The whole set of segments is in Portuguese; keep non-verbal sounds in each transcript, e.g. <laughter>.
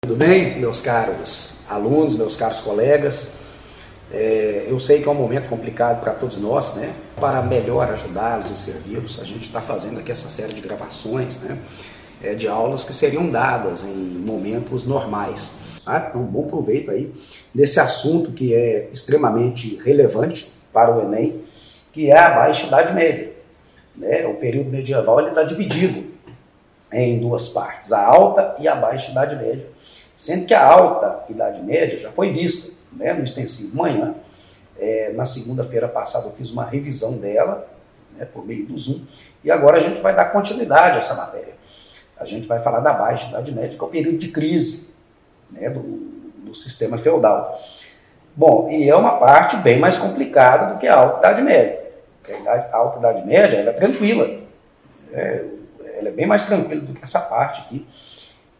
Tudo bem, meus caros alunos, meus caros colegas? É, eu sei que é um momento complicado para todos nós, né? Para melhor ajudá-los e servi-los, a gente está fazendo aqui essa série de gravações, né? É, de aulas que seriam dadas em momentos normais. Tá? Então, bom proveito aí desse assunto que é extremamente relevante para o Enem, que é a Baixa Idade Média. Né? O período medieval está dividido em duas partes, a Alta e a Baixa Idade Média, sendo que a Alta Idade Média já foi vista né, no extensivo manhã. É, na segunda-feira passada eu fiz uma revisão dela, né, por meio do Zoom, e agora a gente vai dar continuidade a essa matéria. A gente vai falar da Baixa Idade Média, que é o período de crise né, do, do sistema feudal. Bom, e é uma parte bem mais complicada do que a Alta Idade Média. A Alta Idade Média ela é tranquila. É, ela é bem mais tranquila do que essa parte aqui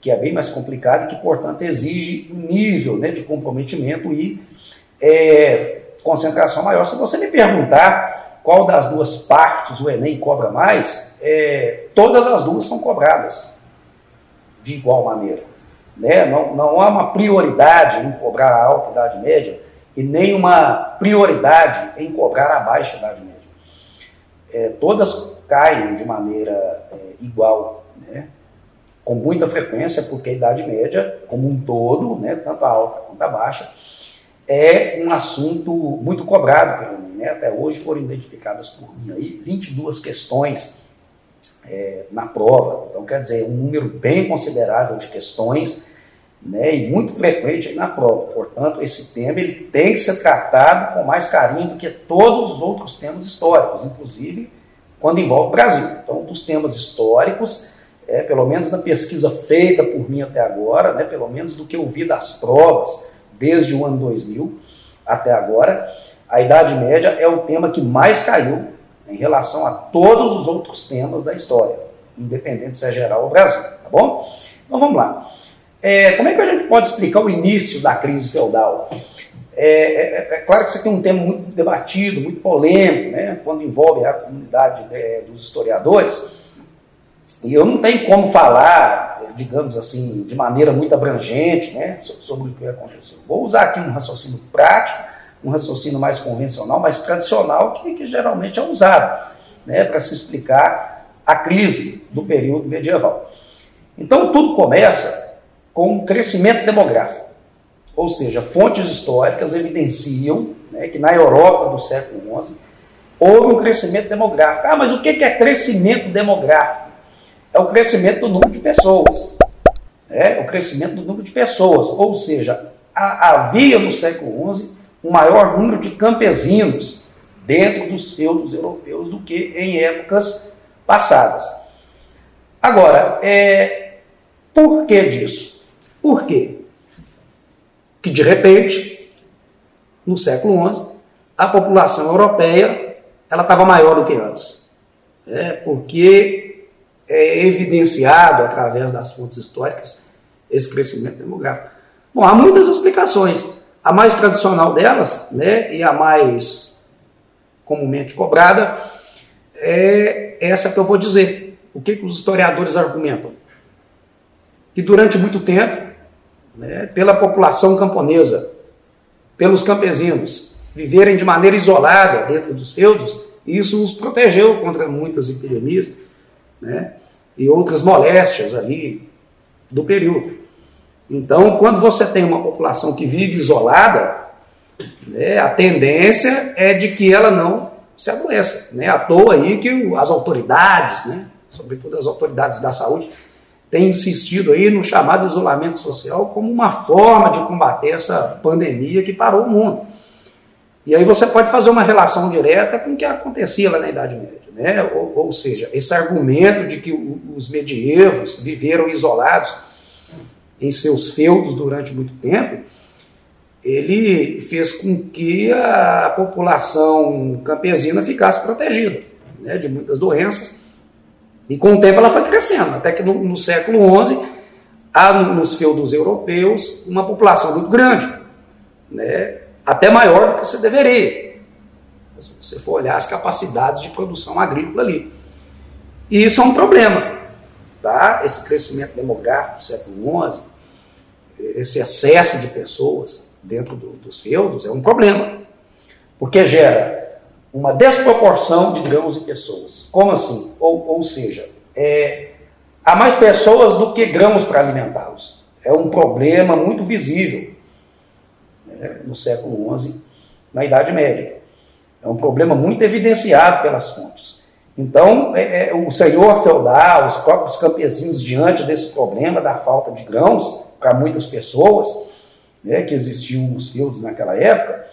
que é bem mais complicado e que, portanto, exige um nível né, de comprometimento e é, concentração maior. Se você me perguntar qual das duas partes o Enem cobra mais, é, todas as duas são cobradas de igual maneira. Né? Não, não há uma prioridade em cobrar a alta idade média e nem uma prioridade em cobrar a baixa idade média. É, todas caem de maneira é, igual. Né? com muita frequência, porque a Idade Média, como um todo, né, tanto a alta quanto a baixa, é um assunto muito cobrado Enem. Né? Até hoje foram identificadas por mim aí 22 questões é, na prova. Então, quer dizer, um número bem considerável de questões né, e muito frequente na prova. Portanto, esse tema ele tem que ser tratado com mais carinho do que todos os outros temas históricos, inclusive quando envolve o Brasil. Então, dos temas históricos, é, pelo menos na pesquisa feita por mim até agora, né, pelo menos do que eu vi das provas desde o ano 2000 até agora, a Idade Média é o tema que mais caiu em relação a todos os outros temas da história, independente se é geral ou Brasil, tá bom? Então vamos lá. É, como é que a gente pode explicar o início da crise feudal? É, é, é, claro que isso aqui é um tema muito debatido, muito polêmico, né, quando envolve a comunidade é, dos historiadores, e eu não tenho como falar, digamos assim, de maneira muito abrangente né, sobre o que aconteceu. Vou usar aqui um raciocínio prático, um raciocínio mais convencional, mais tradicional, que, que geralmente é usado né, para se explicar a crise do período medieval. Então, tudo começa com crescimento demográfico. Ou seja, fontes históricas evidenciam né, que na Europa do século XI houve um crescimento demográfico. Ah, mas o que é crescimento demográfico? é o crescimento do número de pessoas. É o crescimento do número de pessoas. Ou seja, havia no século XI um maior número de campesinos dentro dos feudos europeus do que em épocas passadas. Agora, é, por que disso? Por quê? Que de repente, no século XI, a população europeia ela estava maior do que antes. É, porque é evidenciado através das fontes históricas esse crescimento demográfico? Bom, há muitas explicações. A mais tradicional delas, né, e a mais comumente cobrada, é essa que eu vou dizer. O que, que os historiadores argumentam? Que durante muito tempo, né, pela população camponesa, pelos campesinos, viverem de maneira isolada dentro dos feudos, isso os protegeu contra muitas epidemias né? e outras moléstias ali do período. Então, quando você tem uma população que vive isolada, né, a tendência é de que ela não se adoeça. Né? À toa aí que as autoridades, né, sobretudo as autoridades da saúde, têm insistido aí no chamado isolamento social como uma forma de combater essa pandemia que parou o mundo. E aí você pode fazer uma relação direta com o que acontecia lá na Idade Média. Né? Ou, ou seja, esse argumento de que os medievos viveram isolados em seus feudos durante muito tempo, ele fez com que a população campesina ficasse protegida né, de muitas doenças. E com o tempo ela foi crescendo, até que no, no século XI há nos feudos europeus uma população muito grande, né, até maior do que se deveria se você for olhar as capacidades de produção agrícola ali. E isso é um problema. Tá? Esse crescimento demográfico do século XI, esse excesso de pessoas dentro do, dos feudos é um problema. Porque gera uma desproporção de grãos e pessoas. Como assim? Ou, ou seja, é, há mais pessoas do que grãos para alimentá-los. É um problema muito visível né, no século XI, na Idade Média. É um problema muito evidenciado pelas fontes. Então, é, é, o senhor feudal, os próprios campesinos, diante desse problema da falta de grãos para muitas pessoas, né, que existiam nos feudos naquela época,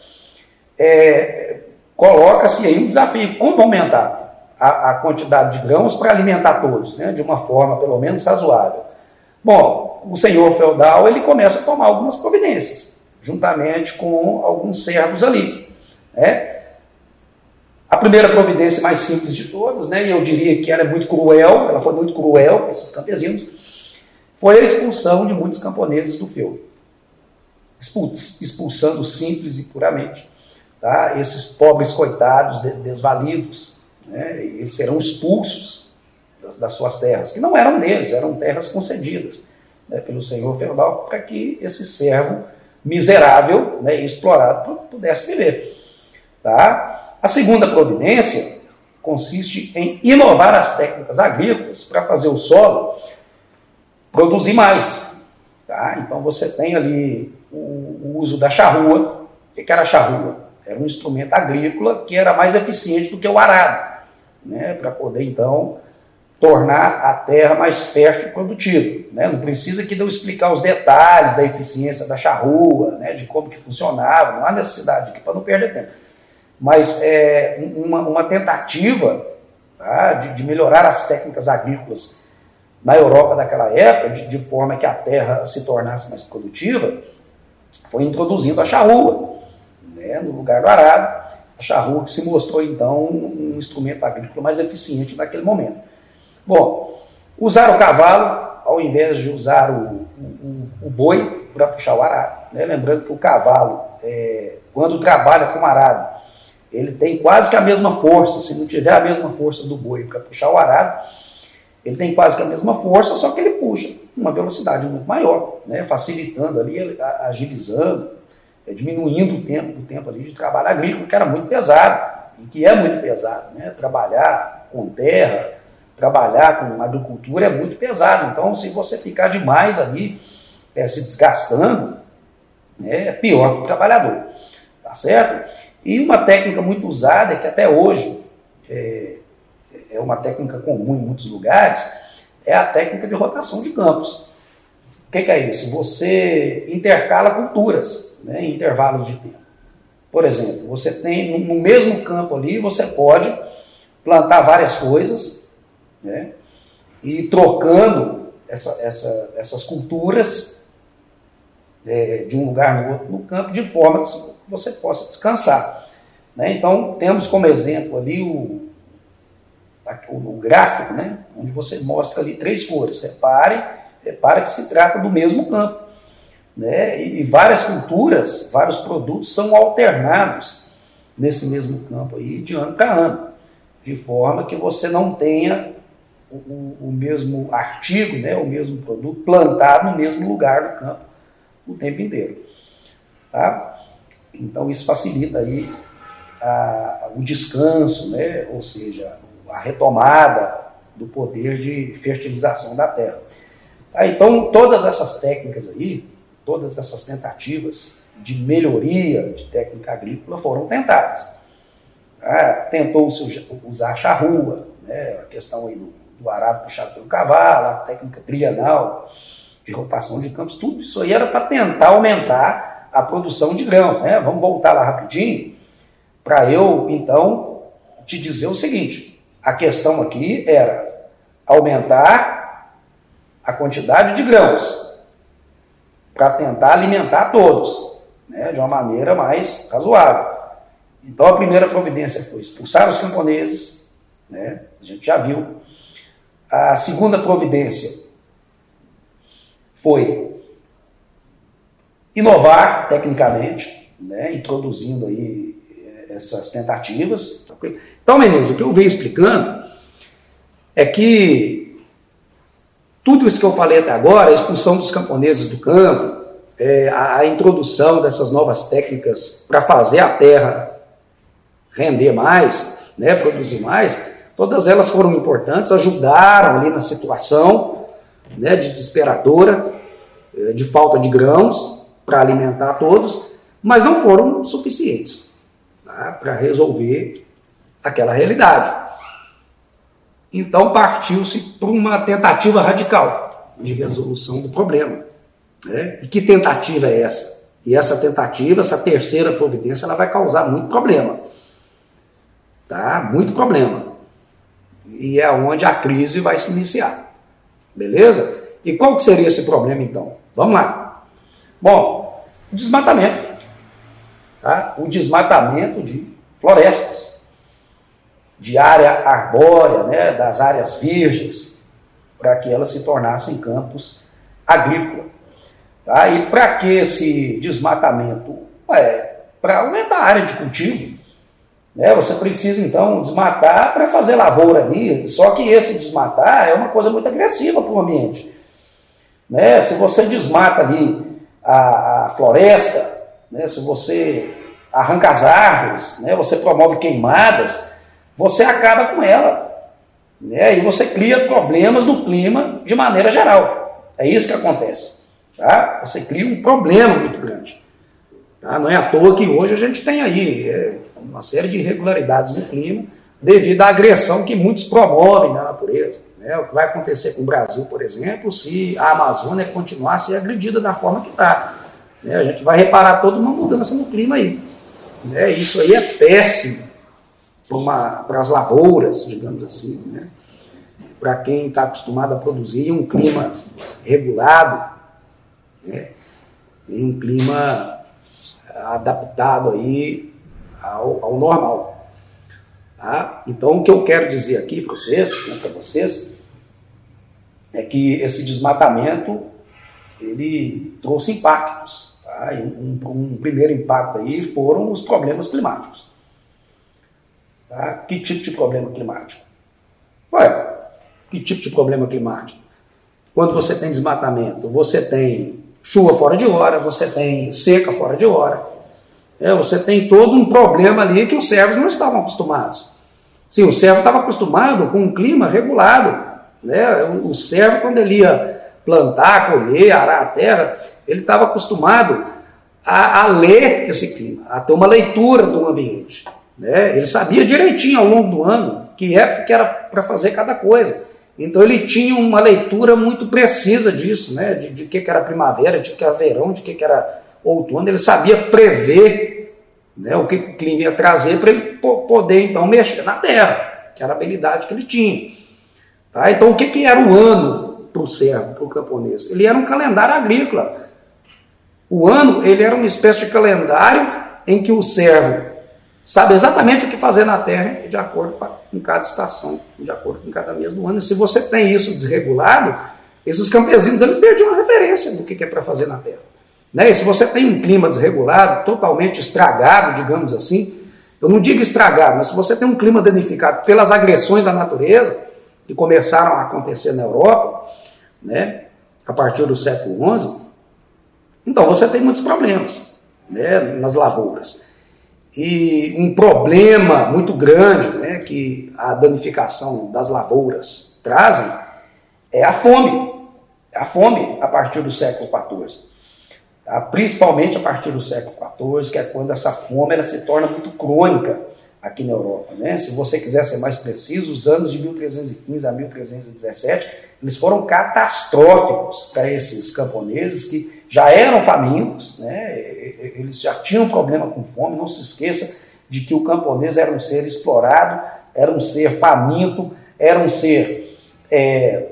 é, coloca-se aí um desafio: como aumentar a, a quantidade de grãos para alimentar todos, né, de uma forma pelo menos razoável? Bom, o senhor feudal ele começa a tomar algumas providências, juntamente com alguns servos ali. Né? A primeira providência mais simples de todas, né, e eu diria que ela é muito cruel, ela foi muito cruel com esses campesinos, foi a expulsão de muitos camponeses do feudo. Expulsando simples e puramente tá, esses pobres coitados, desvalidos. Né, eles serão expulsos das, das, suas terras, que não eram deles, eram terras concedidas né, pelo senhor feudal para que esse servo miserável né, explorado pudesse viver. Tá? A segunda providência consiste em inovar as técnicas agrícolas para fazer o solo produzir mais. Tá? Então você tem ali o, o uso da charrua. O que era a charrua? Era um instrumento agrícola que era mais eficiente do que o arado, né? para poder então tornar a terra mais fértil e produtiva. Né? Não precisa que eu explicar os detalhes da eficiência da charrua, né? de como que funcionava, não há necessidade aqui para não perder tempo mas é, uma, uma tentativa tá, de, de, melhorar as técnicas agrícolas na Europa daquela época, de, de, forma que a terra se tornasse mais produtiva, foi introduzindo a charrua né, no lugar do arado. A charrua que se mostrou então um instrumento agrícola mais eficiente naquele momento. Bom, usar o cavalo ao invés de usar o, o, o boi para puxar o arado. Né? Lembrando que o cavalo, é, quando trabalha com arado, ele tem quase que a mesma força, se não tiver a mesma força do boi para puxar o arado, ele tem quase que a mesma força, só que ele puxa uma velocidade muito maior, né? facilitando ali, agilizando, é, diminuindo o tempo, o tempo ali de trabalho agrícola, que era muito pesado, e que é muito pesado. Né? Trabalhar com terra, trabalhar com agricultura é muito pesado. Então, se você ficar demais ali, é, se desgastando, né, é pior para o trabalhador. Tá certo? E uma técnica muito usada, que até hoje é, é uma técnica comum em muitos lugares, é a técnica de rotação de campos. Que, que é isso? Você intercala culturas né, em intervalos de tempo. Por exemplo, você tem no mesmo campo ali, você pode plantar várias coisas, né, e trocando essa, essa, essas culturas é, de um lugar no outro no campo, de forma que você possa descansar. Né? Então, temos como exemplo ali o, o, gráfico, né? onde você mostra ali três cores. Repare, repare que se trata do mesmo campo. Né? E, várias culturas, vários produtos são alternados nesse mesmo campo aí de ano para ano, de forma que você não tenha o, o, o, mesmo artigo, né, o mesmo produto plantado no mesmo lugar do campo o tempo inteiro. Tá? Então isso facilita aí a, o descanso, né? ou seja, a retomada do poder de fertilização da terra. Ah, então todas essas técnicas aí, todas essas tentativas de melhoria de técnica agrícola foram tentadas. Ah, Tentou-se usar a charrua, né? a questão aí do, do arado puxado pelo cavalo, a técnica trianal de rotação de campos, tudo isso aí era para tentar aumentar a produção de grãos. Né? Vamos voltar lá rapidinho para eu, então, te dizer o seguinte: a questão aqui era aumentar a quantidade de grãos para tentar alimentar todos né? de uma maneira mais razoável. Então, a primeira providência foi expulsar os camponeses, né? a gente já viu. A segunda providência foi inovar tecnicamente, né, introduzindo aí eh, essas tentativas. Então, Menezes, o que eu venho explicando é que tudo isso que eu falei até agora, a expulsão dos camponeses do campo, é, a, a introdução dessas novas técnicas para fazer a terra render mais, né, produzir mais, todas elas foram importantes, ajudaram ali na situação né, desesperadora, eh, de falta de grãos para alimentar todos, mas não foram suficientes tá, para resolver aquela realidade. Então partiu-se para uma tentativa radical de resolução do problema. Né? E que tentativa é essa? E essa tentativa, essa terceira providência, ela vai causar muito problema. Tá? Muito problema. E é onde a crise vai se iniciar. Beleza? E qual que seria esse problema então? Vamos lá. Bom, desmatamento. Tá? O desmatamento de florestas, de área arbórea, né? das áreas virgens, para que elas se tornassem campos agrícolas. Tá? E para que esse desmatamento? É, para aumentar a área de cultivo. Né? Você precisa então desmatar para fazer lavoura ali. Só que esse desmatar é uma coisa muito agressiva para o ambiente. Né? Se você desmata ali a, a floresta, né? se você arranca as árvores, né? você promove queimadas, você acaba com ela. Né? E você cria problemas no clima de maneira geral. É isso que acontece. Tá? Você cria um problema muito grande. Tá? Não é à toa que hoje a gente tem aí é, uma série de irregularidades no clima devido à agressão que muitos promovem na natureza. Né? O que vai acontecer com o Brasil, por exemplo, se a Amazônia continuar a ser agredida da forma que está. Né? A gente vai reparar toda uma mudança no clima aí. Né? Isso aí é péssimo para as lavouras, digamos assim. Né? Para quem está acostumado a produzir um clima regulado, né? em um clima adaptado aí ao, ao normal. Tá? Então, o que eu quero dizer aqui para vocês, né, para vocês, é que esse desmatamento ele trouxe impactos. Tá? Um, um, primeiro impacto aí foram os problemas climáticos. Tá? Que tipo de problema climático? Ué, que tipo de problema climático? Quando você tem desmatamento, você tem chuva fora de hora, você tem seca fora de hora. É, você tem todo um problema ali que os servos não estavam acostumados. Sim, o servo estava acostumado com um clima regulado. Né? O servo, quando ele ia plantar, colher, arar a terra, ele estava acostumado a, a, ler esse clima, a ter uma leitura do ambiente. Né? Ele sabia direitinho ao longo do ano que época que era para fazer cada coisa. Então ele tinha uma leitura muito precisa disso, né? de, de que, que era primavera, de que era verão, de que, que era outono. Ele sabia prever né, o que o clima ia trazer para ele poder então mexer na terra, que era a habilidade que ele tinha. Tá? Então o que, que era o ano para o servo, para o camponês? Ele era um calendário agrícola. O ano ele era uma espécie de calendário em que o servo sabe exatamente o que fazer na terra de acordo com cada estação, de acordo com cada mês do ano. E se você tem isso desregulado, esses campesinos eles perdiam a referência do que é para fazer na terra. Né? E se você tem um clima desregulado, totalmente estragado, digamos assim, eu não digo estragado, mas se você tem um clima danificado pelas agressões à natureza, que começaram a acontecer na Europa, né, a partir do século XI, então você tem muitos problemas né, nas lavouras. E um problema muito grande né, que a danificação das lavouras trazem é a fome. É a fome a partir do século XIV. Tá? Principalmente a partir do século XIV, que é quando essa fome ela se torna muito crônica aqui na Europa. Né? Se você quiser ser mais preciso, os anos de 1315 a 1317 eles foram catastróficos para esses camponeses que já eram famintos, né? eles já tinham problema com fome. Não se esqueça de que o camponês era um ser explorado, era um ser faminto, era um ser é,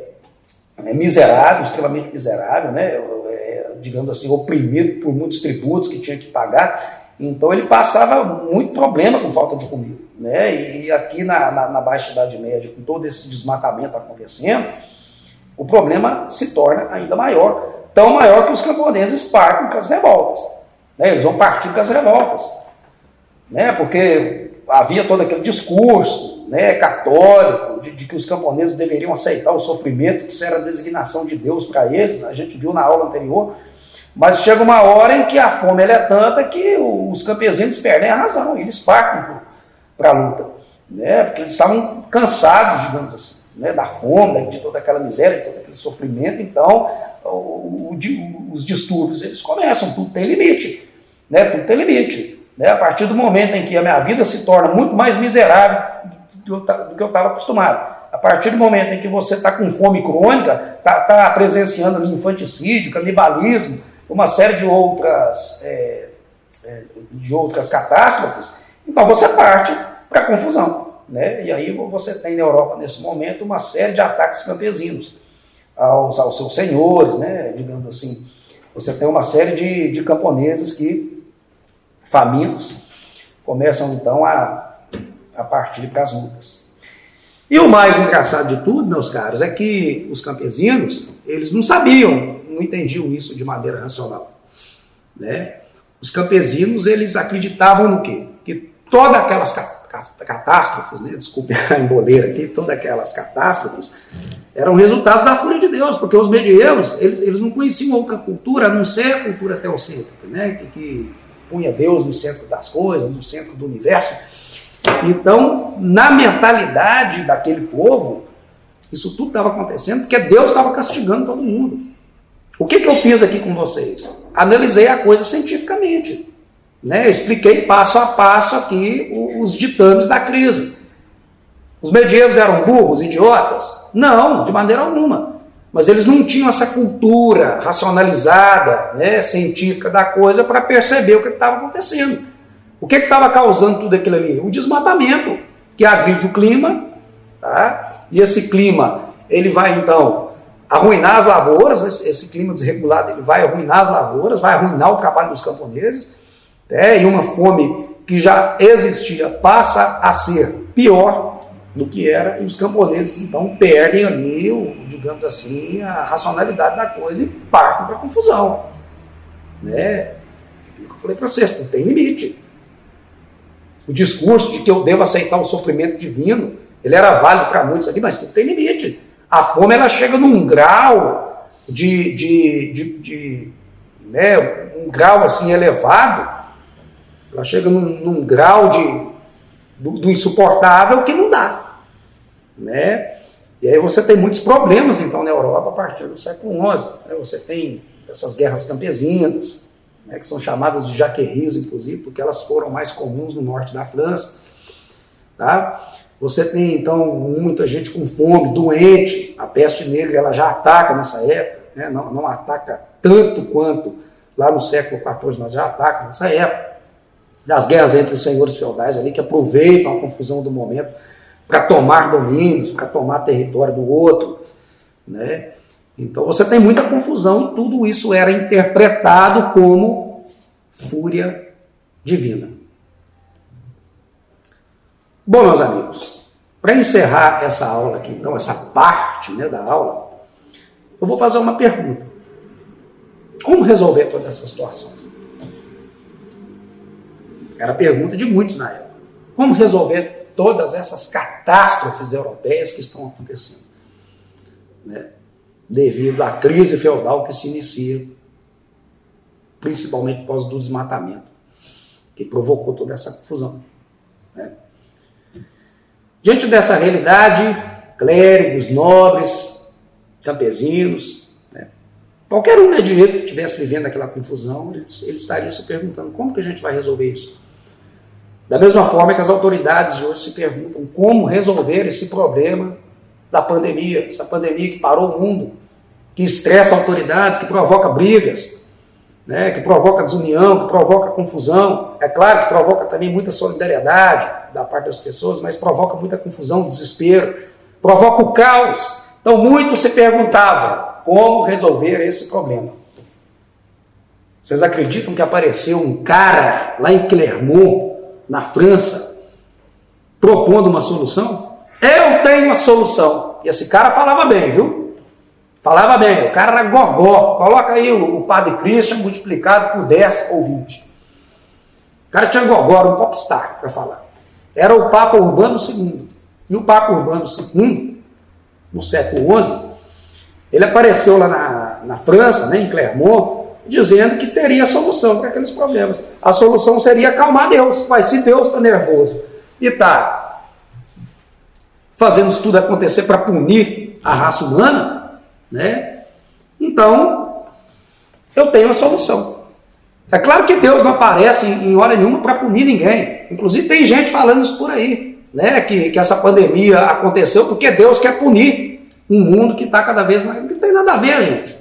é miserável, extremamente miserável, né? É, digamos assim, oprimido por muitos tributos que tinha que pagar. Então ele passava muito problema com falta de comida. Né? E aqui na, na, na Baixa Idade Média, com todo esse desmatamento acontecendo, o problema se torna ainda maior tão maior que os camponeses partem com as revoltas. Né? Eles vão partir com as revoltas. Né? Porque havia todo aquele discurso né, católico de, de, que os camponeses deveriam aceitar o sofrimento, que isso era a designação de Deus para eles, a gente viu na aula anterior, mas chega uma hora em que a fome é tanta que os campesinos perdem a razão, eles partem para a luta, né, porque eles estavam cansados, digamos assim, né, da fome, de toda aquela miséria, de todo aquele sofrimento, então o, o, os distúrbios eles começam, tudo tem limite, né, tudo tem limite. Né? A partir do momento em que a minha vida se torna muito mais miserável do, do que eu estava acostumado. A partir do momento em que você está com fome crônica, está tá presenciando infanticídio, canibalismo, uma série de outras, é, é, de outras catástrofes, então você parte para a confusão. Né? E aí você tem na Europa, nesse momento, uma série de ataques campesinos aos, aos seus senhores, né? digamos assim. Você tem uma série de, de camponeses que famintos, começam então a, a partir para as lutas. E o mais engraçado de tudo, meus caros, é que os campesinos, eles não sabiam, não entendiam isso de maneira racional. Né? Os campesinos, eles acreditavam no quê? Que todas aquelas catástrofes, né? desculpe <laughs> a emboleira aqui, todas aquelas catástrofes, eram resultados da fúria de Deus, porque os medievos, eles, eles não conheciam outra cultura, a não ser a cultura teocêntrica, né? que, que punha Deus no centro das coisas, no centro do universo. Então, na mentalidade daquele povo, isso tudo estava acontecendo porque Deus estava castigando todo mundo. O que, que eu fiz aqui com vocês? Analisei a coisa cientificamente. Né? Expliquei passo a passo aqui os ditames da crise. Os medievos eram burros, idiotas? Não, de maneira alguma mas eles não tinham essa cultura racionalizada, né, científica da coisa para perceber o que estava acontecendo. O que estava causando tudo aquilo ali? O desmatamento, que agride o clima, tá? e esse clima ele vai então arruinar as lavouras, esse, esse clima desregulado ele vai arruinar as lavouras, vai arruinar o trabalho dos camponeses, né? e uma fome que já existia passa a ser pior do que era, e os camponeses então perdem ali, o, digamos assim, a racionalidade da coisa e partem para a confusão. Né? Eu falei para vocês, não tem limite. O discurso de que eu devo aceitar o sofrimento divino, ele era válido para muitos aqui, mas não tem limite. A fome ela chega num grau de, de, de, de né, um grau assim elevado, ela chega num, num grau de, do, do insuportável que não dá. Né? E aí você tem muitos problemas, então, na Europa a partir do século XI. Né? Você tem essas guerras campesinas, né, que são chamadas de jaqueries, inclusive, porque elas foram mais comuns no norte da França. Tá? Você tem, então, muita gente com fome, doente. A peste negra ela já ataca nessa época, né? não, não ataca tanto quanto lá no século XIV, mas já ataca nessa época. Das guerras entre os senhores feudais ali, que aproveitam a confusão do momento para tomar domínios, para tomar território do outro. Né? Então você tem muita confusão e tudo isso era interpretado como fúria divina. Bom, meus amigos, para encerrar essa aula aqui, então, essa parte né, da aula, eu vou fazer uma pergunta. Como resolver toda essa situação? Era a pergunta de muitos na época. Como resolver todas essas catástrofes europeias que estão acontecendo, né? devido à crise feudal que se inicia, principalmente após o desmatamento, que provocou toda essa confusão. Né? Diante dessa realidade, clérigos, nobres, campesinos, né? qualquer um né, direito que estivesse vivendo aquela confusão, ele, ele estaria se perguntando como que a gente vai resolver isso? Da mesma forma que as autoridades hoje se perguntam como resolver esse problema da pandemia, essa pandemia que parou o mundo, que estressa autoridades, que provoca brigas, né, que provoca desunião, que provoca confusão. É claro que provoca também muita solidariedade da parte das pessoas, mas provoca muita confusão, desespero, provoca o caos. Então, muitos se perguntavam como resolver esse problema. Vocês acreditam que apareceu um cara lá em Clermont, na França, propondo uma solução? Eu tenho a solução. E esse cara falava bem, viu? Falava bem, o cara era gogó. Coloca aí o, o Padre Christian multiplicado por 10 ou 20. O cara tinha gogó, um popstar para falar. Era o Papa Urbano II. E o Papa Urbano II, no século XI, ele apareceu lá na, na França, né, em Clermont, dizendo que teria solução para aqueles problemas. A solução seria acalmar Deus. Mas se Deus está nervoso e está fazendo tudo acontecer para punir a raça humana, né? Então, eu tenho a solução. É claro que Deus não aparece em hora nenhuma para punir ninguém. Inclusive tem gente falando isso por aí, né? Que, que essa pandemia aconteceu porque Deus quer punir um mundo que está cada vez mais. Não tem nada a ver, gente.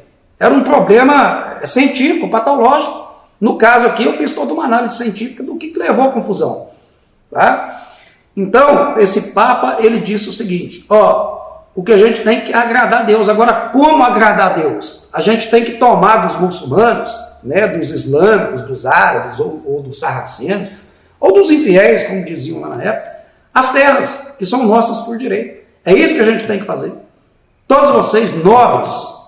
Era um problema científico, patológico. No caso aqui, eu fiz toda uma análise científica do que levou à confusão. Tá? Então, esse Papa, ele disse o seguinte, ó, o que a gente tem que agradar a Deus. Agora, como agradar a Deus? A gente tem que tomar dos muçulmanos, né, dos islâmicos, dos árabes ou, ou dos sarracenos, ou dos infiéis, como diziam lá na época, as terras que são nossas por direito. É isso que a gente tem que fazer. Todos vocês, nobres,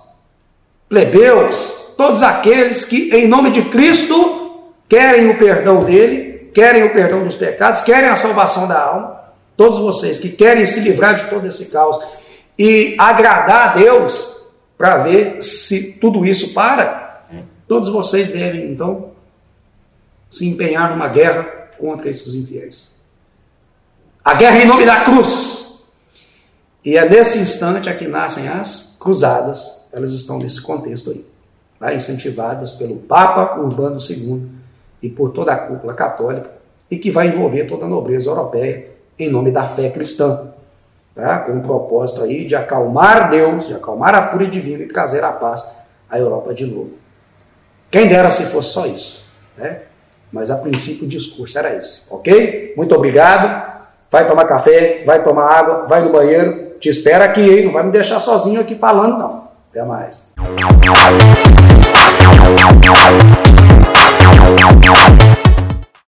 plebeus, todos aqueles que, em nome de Cristo, querem o perdão dele, querem o perdão dos pecados, querem a salvação da alma, todos vocês que querem se livrar de todo esse caos e agradar a Deus para ver se tudo isso para, todos vocês devem então se empenhar numa guerra contra esses infiéis. A guerra em nome da cruz. E é nesse instante é que nascem as cruzadas, elas estão nesse contexto aí tá? incentivadas pelo Papa Urbano II e por toda a cúpula católica, e que vai envolver toda a nobreza europeia em nome da fé cristã, tá? com o propósito aí de acalmar Deus, de acalmar a fúria divina e trazer a paz à Europa de novo. Quem dera se fosse só isso, né? Mas a princípio o discurso era esse, ok? Muito obrigado. Vai tomar café, vai tomar água, vai no banheiro. Te espero aqui, hein? Não vai me deixar sozinho aqui falando, não. Até mais.